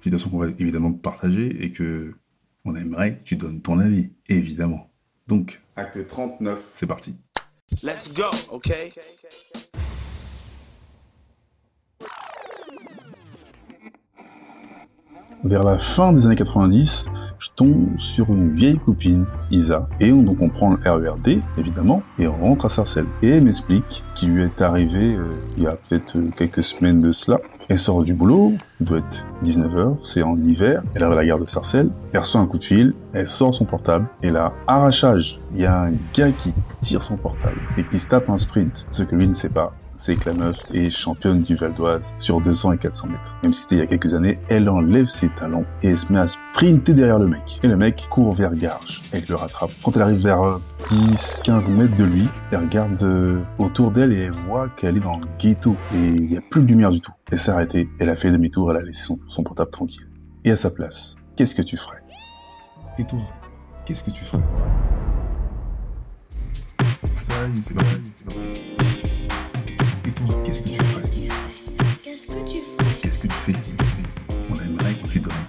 Situation qu'on va évidemment partager et que on aimerait que tu donnes ton avis, évidemment. Donc, Acte 39. c'est parti. Let's go, okay? Vers la fin des années 90, je tombe sur une vieille copine, Isa, et on, donc on prend le RERD, évidemment, et on rentre à Sarcelles. Et elle m'explique ce qui lui est arrivé euh, il y a peut-être euh, quelques semaines de cela. Elle sort du boulot, il doit être 19h, c'est en hiver, elle arrive à la gare de Sarcelles, elle reçoit un coup de fil, elle sort son portable, et là, arrachage, il y a un gars qui tire son portable et qui se tape un sprint. Ce que lui ne sait pas, c'est que la meuf est championne du Val d'Oise sur 200 et 400 mètres. Même si c'était il y a quelques années, elle enlève ses talons et elle se met à sprinter derrière le mec. Et le mec court vers Garges. Elle le rattrape. Quand elle arrive vers euh, 10, 15 mètres de lui, elle regarde euh, autour d'elle et elle voit qu'elle est dans le ghetto et il n'y a plus de lumière du tout. Elle s'est arrêtée, elle a fait demi-tour, elle a laissé son, portable tranquille. Et à sa place, qu'est-ce que tu ferais? Et toi, qu'est-ce que tu ferais?